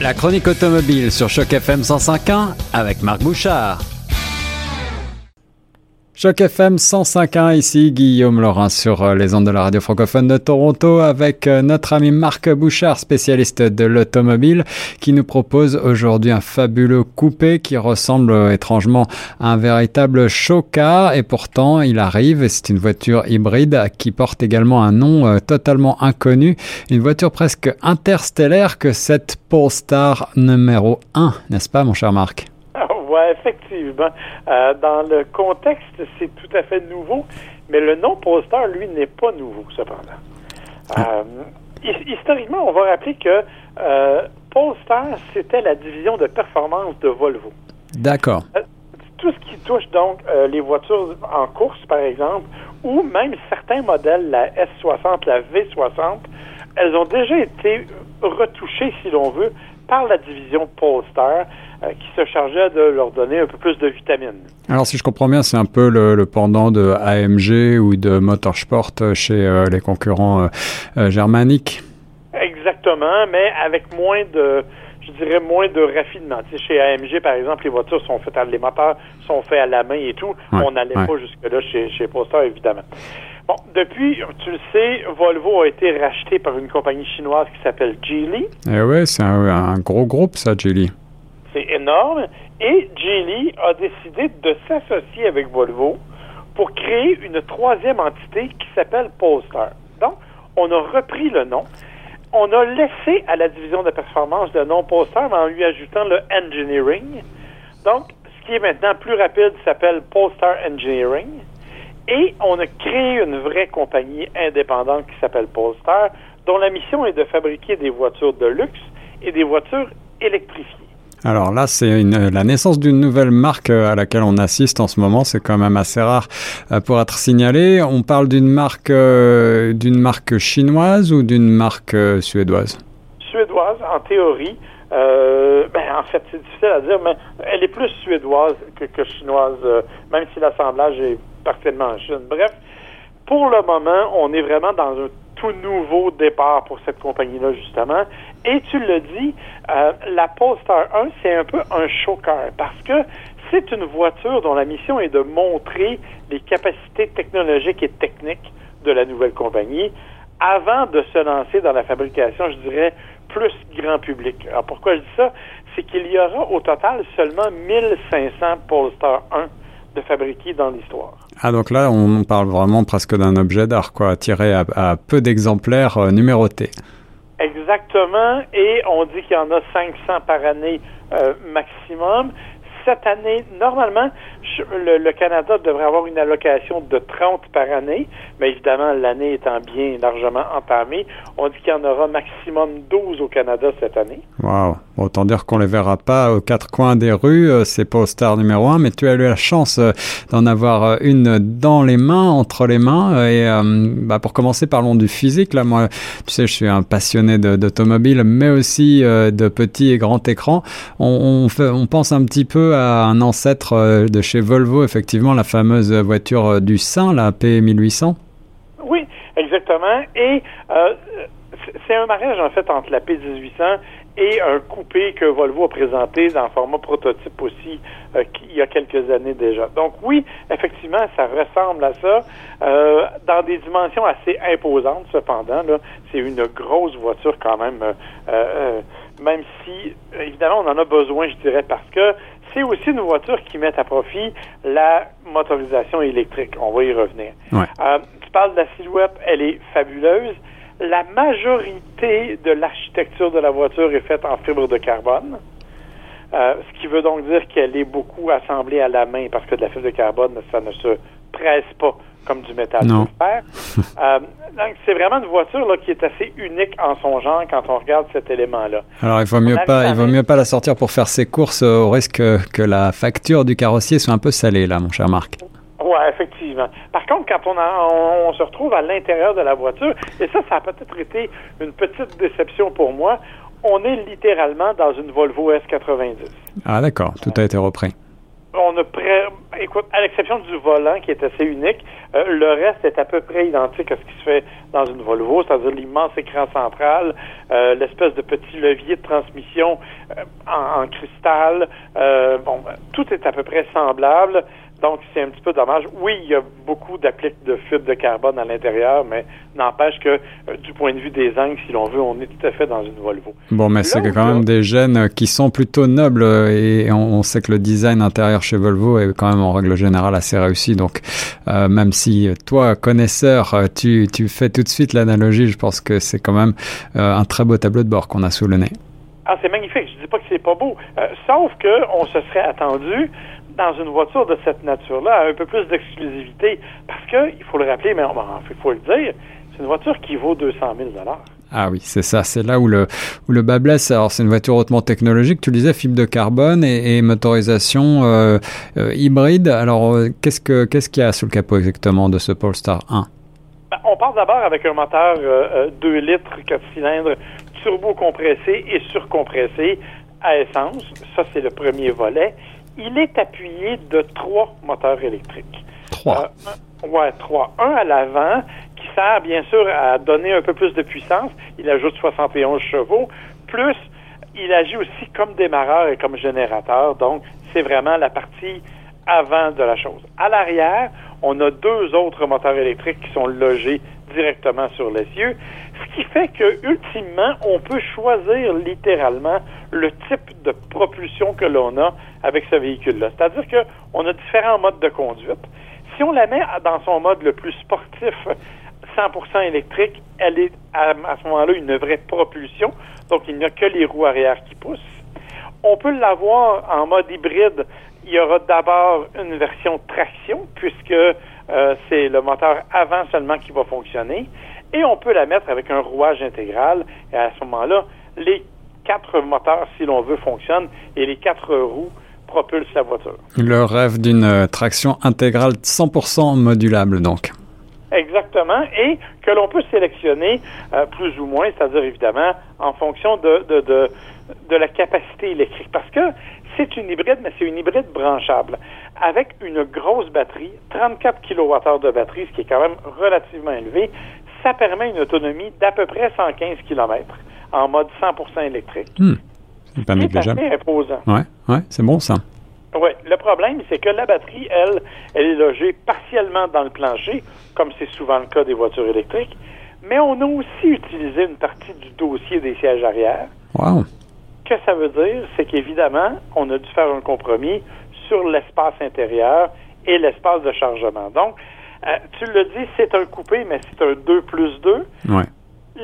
La chronique automobile sur Choc FM 105.1 avec Marc Bouchard. Choc FM 105.1 ici, Guillaume Laurin sur euh, les ondes de la radio francophone de Toronto avec euh, notre ami Marc Bouchard, spécialiste de l'automobile, qui nous propose aujourd'hui un fabuleux coupé qui ressemble euh, étrangement à un véritable show-car et pourtant il arrive, c'est une voiture hybride qui porte également un nom totalement inconnu, une voiture presque interstellaire que cette Polestar numéro 1, n'est-ce pas mon cher Marc? Effectivement. Euh, dans le contexte, c'est tout à fait nouveau, mais le nom Polestar, lui, n'est pas nouveau, cependant. Euh, historiquement, on va rappeler que euh, Polestar, c'était la division de performance de Volvo. D'accord. Euh, tout ce qui touche donc les voitures en course, par exemple, ou même certains modèles, la S60, la V60, elles ont déjà été retouchées, si l'on veut, par la division Polestar. Euh, qui se chargeait de leur donner un peu plus de vitamines. Alors, si je comprends bien, c'est un peu le, pendant de AMG ou de Motorsport chez euh, les concurrents euh, germaniques. Exactement, mais avec moins de, je dirais, moins de raffinement. Tu sais, chez AMG, par exemple, les voitures sont faites, les moteurs sont faits à la main et tout. On n'allait pas jusque-là chez, chez Polestar, évidemment. Bon, depuis, tu le sais, Volvo a été racheté par une compagnie chinoise qui s'appelle Geely. Eh oui, c'est un, un, gros groupe, ça, Geely c'est énorme. Et Geely a décidé de s'associer avec Volvo pour créer une troisième entité qui s'appelle Polestar. Donc, on a repris le nom. On a laissé à la division de performance le nom Polestar en lui ajoutant le engineering. Donc, ce qui est maintenant plus rapide s'appelle Polestar Engineering. Et on a créé une vraie compagnie indépendante qui s'appelle Polestar, dont la mission est de fabriquer des voitures de luxe et des voitures électrifiées. Alors là, c'est la naissance d'une nouvelle marque euh, à laquelle on assiste en ce moment. C'est quand même assez rare euh, pour être signalé. On parle d'une marque, euh, d'une marque chinoise ou d'une marque suédoise? Suédoise, en théorie. ben, en fait, c'est difficile à dire, mais elle est plus suédoise que, chinoise, même si l'assemblage est partiellement en Chine. Bref, pour le moment, on est vraiment dans un tout nouveau départ pour cette compagnie-là, justement. Et tu le dis, euh, la Polestar 1, c'est un peu un choker parce que c'est une voiture dont la mission est de montrer les capacités technologiques et techniques de la nouvelle compagnie avant de se lancer dans la fabrication, je dirais, plus grand public. Alors pourquoi je dis ça? C'est qu'il y aura au total seulement 1500 Polestar 1 de fabriquer dans l'histoire. Ah donc là, on parle vraiment presque d'un objet d'art, quoi, tiré à, peu d'exemplaires euh, numérotés. Exactement, et on dit qu'il y en a 500 par année euh, maximum cette année, normalement, le, Canada devrait avoir une allocation de 30 par année, mais évidemment, l'année étant bien largement entamée, on dit qu'il y en aura maximum 12 au Canada cette année. Wow! Autant dire qu'on les verra pas aux quatre coins des rues, euh, c'est pas au star numéro un, mais tu as eu la chance euh, d'en avoir euh, une dans les mains, entre les mains. Et bah, pour commencer, parlons du physique. Là, moi, tu sais, je suis un passionné d'automobile, mais aussi de petits et grands écrans. On, pense un petit peu un ancêtre de chez Volvo, effectivement, la fameuse voiture du sein, la P1800. Oui, exactement. Et c'est un mariage, en fait, entre la P1800 et un coupé que Volvo a présenté dans format prototype aussi il y a quelques années déjà. Donc oui, effectivement, ça ressemble à ça dans des dimensions assez imposantes cependant. C'est une grosse voiture quand même, même si évidemment on en a besoin, je dirais, parce que c'est aussi une voiture qui met à profit la motorisation électrique. On va y revenir. Euh, tu parles de la silhouette, elle est fabuleuse. La majorité de l'architecture de la voiture est faite en fibre de carbone. Euh, ce qui veut donc dire qu'elle est beaucoup assemblée à la main parce que de la fibre de carbone, ça ne se presse pas comme du métal non. fer. Euh, donc, c'est vraiment une voiture là, qui est assez unique en son genre quand on regarde cet élément-là. Alors, il vaut mieux pas, il vaut mieux pas la sortir pour faire ses courses au risque que la facture du carrossier soit un peu salée, là, mon cher Marc. Oui, effectivement. Par contre, quand on, on, se retrouve à l'intérieur de la voiture, et ça, ça a peut-être été une petite déception pour moi, on est littéralement dans une Volvo S90. Ah d'accord, tout a été repris. on a près, écoute, à l'exception du volant qui est assez unique, euh, le reste est à peu près identique à ce qui se fait dans une Volvo, c'est-à-dire l'immense écran central, euh, l'espèce de petit levier de transmission euh, en, en, cristal. bon, tout est à peu près semblable. Donc, c'est un petit peu dommage. Oui, il y a beaucoup d'appliques de fibres de carbone à l'intérieur, mais n'empêche que euh, du point de vue des angles, si l'on veut, on est tout à fait dans une Volvo. Bon, mais c'est quand même des gènes qui sont plutôt nobles et on, sait que le design intérieur chez Volvo est quand même en règle générale assez réussi. Donc, euh, même si toi, connaisseur, tu, tu fais tout de suite l'analogie, je pense que c'est quand même euh, un très beau tableau de bord qu'on a sous le nez. Ah, c'est magnifique. Je dis pas que c'est pas beau. sauf que on se serait attendu dans une voiture de cette nature-là, un peu plus d'exclusivité, parce que, il faut le rappeler, mais il faut le dire, c'est une voiture qui vaut 200 000 ah oui, c'est ça, c'est là où le, où le bas blesse. Alors c'est une voiture hautement technologique, tu le disais, fibre de carbone et, motorisation euh, euh, hybride. Alors euh, qu'est-ce que qu'est-ce qu'il y a sous le capot exactement de ce Polestar 1 ben, On part d'abord avec un moteur 2 litres, 4 cylindres, turbo compressé et surcompressé à essence. Ça, c'est le premier volet il est appuyé de trois moteurs électriques. Trois. Euh, ouais, trois. Un à l'avant qui sert bien sûr à donner un peu plus de puissance. Il ajoute 71 chevaux. Plus, il agit aussi comme démarreur et comme générateur. Donc, c'est vraiment la partie avant de la chose. À l'arrière, on a deux autres moteurs électriques qui sont logés directement sur l'essieu, ce qui fait que ultimement, on peut choisir littéralement le type de propulsion que l'on a avec ce véhicule-là. C'est-à-dire qu'on a différents modes de conduite. Si on la met dans son mode le plus sportif, 100% électrique, elle est à, ce moment-là une vraie propulsion, donc il n'y a que les roues arrière qui poussent. On peut l'avoir en mode hybride. Il y aura d'abord une version traction, puisque euh, c'est le moteur avant seulement qui va fonctionner. Et on peut la mettre avec un rouage intégral. Et à ce moment-là, les quatre moteurs, si l'on veut, fonctionnent et les quatre roues propulsent la voiture. Le rêve d'une euh, traction intégrale 100% modulable, donc. Exactement, et que l'on peut sélectionner euh, plus ou moins, c'est-à-dire évidemment en fonction de, de, de, de la capacité électrique. Parce que c'est une hybride, mais c'est une hybride branchable avec une grosse batterie, 34 kWh de batterie, ce qui est quand même relativement élevé. Ça permet une autonomie d'à peu près 115 km en mode 100% électrique. Hmm. C'est pas négligeable. C'est imposant. Ouais, ouais, c'est bon ça. Oui, le problème, c'est que la batterie, elle, elle est logée partiellement dans le plancher, comme c'est souvent le cas des voitures électriques, mais on a aussi utilisé une partie du dossier des sièges arrière. Wow. Que ça veut dire, c'est qu'évidemment, on a dû faire un compromis sur l'espace intérieur et l'espace de chargement. Donc, euh, tu le dis, c'est un coupé, mais c'est un 2 plus 2. Ouais.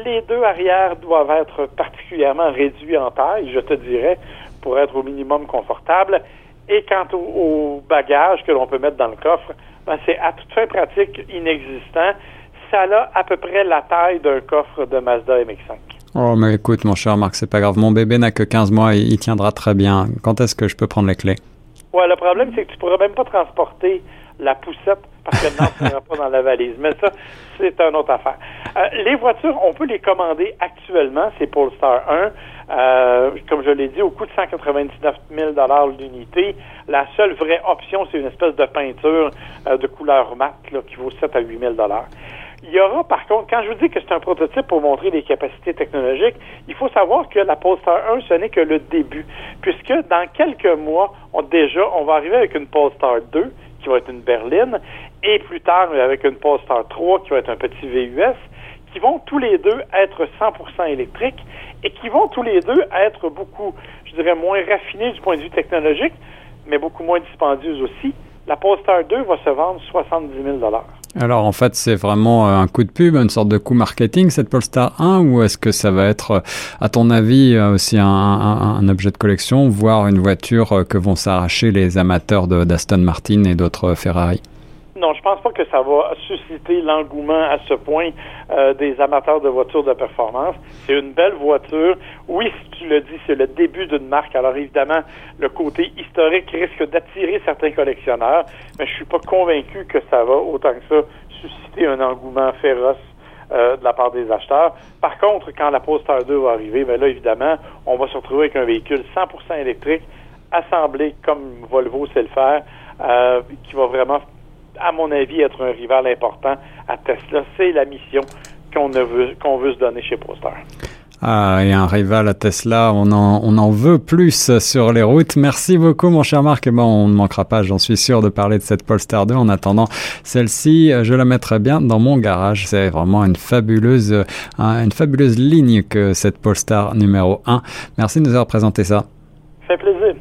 Les deux arrières doivent être particulièrement réduits en taille, je te dirais, pour être au minimum confortable. Et quant au, bagage que l'on peut mettre dans le coffre, ben, c'est à toute fin pratique inexistant. Ça a à peu près la taille d'un coffre de Mazda MX-5. Oh, mais écoute, mon cher Marc, c'est pas grave. Mon bébé n'a que 15 mois et il tiendra très bien. Quand est-ce que je peux prendre les clés? Ouais, le problème, c'est que tu pourras même pas transporter la poussette parce qu'elle n'entrera pas dans la valise. Mais ça, c'est une autre affaire. Euh, les voitures, on peut les commander actuellement, c'est Polestar 1. Euh, comme je l'ai dit, au coût de 199 000 l'unité. La seule vraie option, c'est une espèce de peinture euh, de couleur mat là, qui vaut 7 à 8 000 il y aura, par contre, quand je vous dis que c'est un prototype pour montrer les capacités technologiques, il faut savoir que la Polestar 1, ce n'est que le début, puisque dans quelques mois, on, déjà, on va arriver avec une Polestar 2, qui va être une berline, et plus tard, avec une Polestar 3, qui va être un petit VUS, qui vont tous les deux être 100% électriques et qui vont tous les deux être beaucoup, je dirais, moins raffinés du point de vue technologique, mais beaucoup moins dispendieuses aussi. La Polestar 2 va se vendre 70 000 alors en fait, c'est vraiment euh, un coup de pub, une sorte de coup marketing, cette Polestar 1, ou est-ce que ça va être, euh, à ton avis, euh, aussi un, objet de collection, voire une voiture que vont s'arracher les amateurs d'Aston Martin et d'autres Ferrari? Non, je pense pas que ça va susciter l'engouement à ce point euh, des amateurs de voitures de performance. C'est une belle voiture. Oui, si tu le dis, c'est le début d'une marque. Alors évidemment, le côté historique risque d'attirer certains collectionneurs, mais je suis pas convaincu que ça va autant que ça susciter un engouement féroce euh, de la part des acheteurs. Par contre, quand la Polestar 2 va arriver, ben là, évidemment, on va se retrouver avec un véhicule 100% électrique assemblé comme Volvo sait le faire, qui va vraiment, à mon avis, être un rival important à Tesla. C'est la mission qu'on veut, qu'on veut se donner chez Proster. Ah, et un rival à Tesla, on en, on en veut plus sur les routes. Merci beaucoup, mon cher Marc. bon, on ne manquera pas, j'en suis sûr, de parler de cette Polestar 2. En attendant, celle-ci, je la mettrai bien dans mon garage. C'est vraiment une fabuleuse, une fabuleuse ligne que cette Polestar numéro 1. Merci de nous avoir présenté ça. Ça fait plaisir.